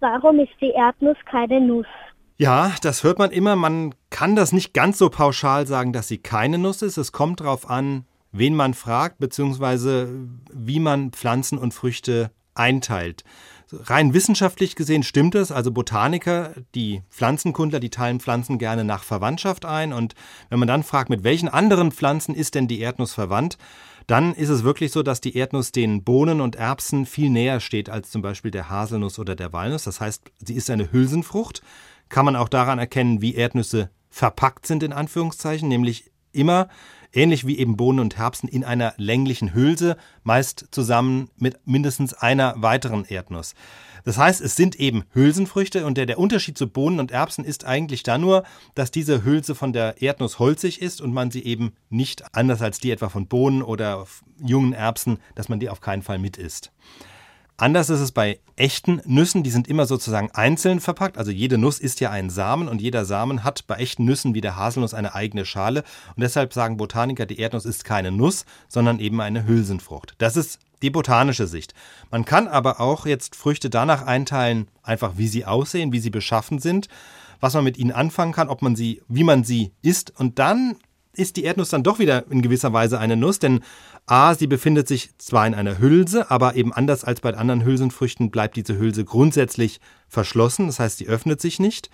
Warum ist die Erdnuss keine Nuss? Ja, das hört man immer. Man kann das nicht ganz so pauschal sagen, dass sie keine Nuss ist. Es kommt darauf an, wen man fragt, beziehungsweise wie man Pflanzen und Früchte einteilt. Rein wissenschaftlich gesehen stimmt es. Also Botaniker, die Pflanzenkundler, die teilen Pflanzen gerne nach Verwandtschaft ein. Und wenn man dann fragt, mit welchen anderen Pflanzen ist denn die Erdnuss verwandt, dann ist es wirklich so, dass die Erdnuss den Bohnen und Erbsen viel näher steht als zum Beispiel der Haselnuss oder der Walnuss. Das heißt, sie ist eine Hülsenfrucht. Kann man auch daran erkennen, wie Erdnüsse verpackt sind, in Anführungszeichen, nämlich immer ähnlich wie eben Bohnen und Erbsen in einer länglichen Hülse, meist zusammen mit mindestens einer weiteren Erdnuss. Das heißt, es sind eben Hülsenfrüchte und der, der Unterschied zu Bohnen und Erbsen ist eigentlich da nur, dass diese Hülse von der Erdnuss holzig ist und man sie eben nicht anders als die etwa von Bohnen oder jungen Erbsen, dass man die auf keinen Fall mit isst. Anders ist es bei echten Nüssen, die sind immer sozusagen einzeln verpackt. Also jede Nuss ist ja ein Samen und jeder Samen hat bei echten Nüssen wie der Haselnuss eine eigene Schale. Und deshalb sagen Botaniker, die Erdnuss ist keine Nuss, sondern eben eine Hülsenfrucht. Das ist die botanische Sicht. Man kann aber auch jetzt Früchte danach einteilen, einfach wie sie aussehen, wie sie beschaffen sind, was man mit ihnen anfangen kann, ob man sie, wie man sie isst. Und dann ist die Erdnuss dann doch wieder in gewisser Weise eine Nuss, denn A, sie befindet sich zwar in einer Hülse, aber eben anders als bei anderen Hülsenfrüchten bleibt diese Hülse grundsätzlich verschlossen, das heißt, sie öffnet sich nicht.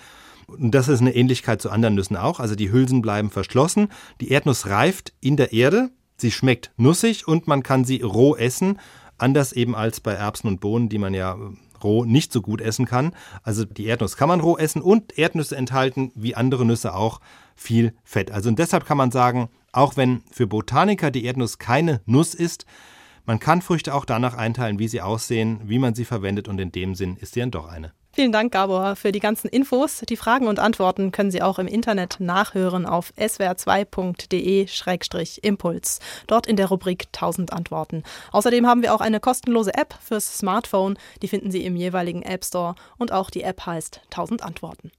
Und das ist eine Ähnlichkeit zu anderen Nüssen auch, also die Hülsen bleiben verschlossen, die Erdnuss reift in der Erde, sie schmeckt nussig und man kann sie roh essen, anders eben als bei Erbsen und Bohnen, die man ja roh nicht so gut essen kann. Also die Erdnuss kann man roh essen und Erdnüsse enthalten, wie andere Nüsse auch, viel Fett. Also und deshalb kann man sagen, auch wenn für Botaniker die Erdnuss keine Nuss ist, man kann Früchte auch danach einteilen, wie sie aussehen, wie man sie verwendet und in dem Sinn ist sie dann doch eine. Vielen Dank, Gabor, für die ganzen Infos. Die Fragen und Antworten können Sie auch im Internet nachhören auf swr2.de-impuls. Dort in der Rubrik 1000 Antworten. Außerdem haben wir auch eine kostenlose App fürs Smartphone. Die finden Sie im jeweiligen App Store und auch die App heißt 1000 Antworten.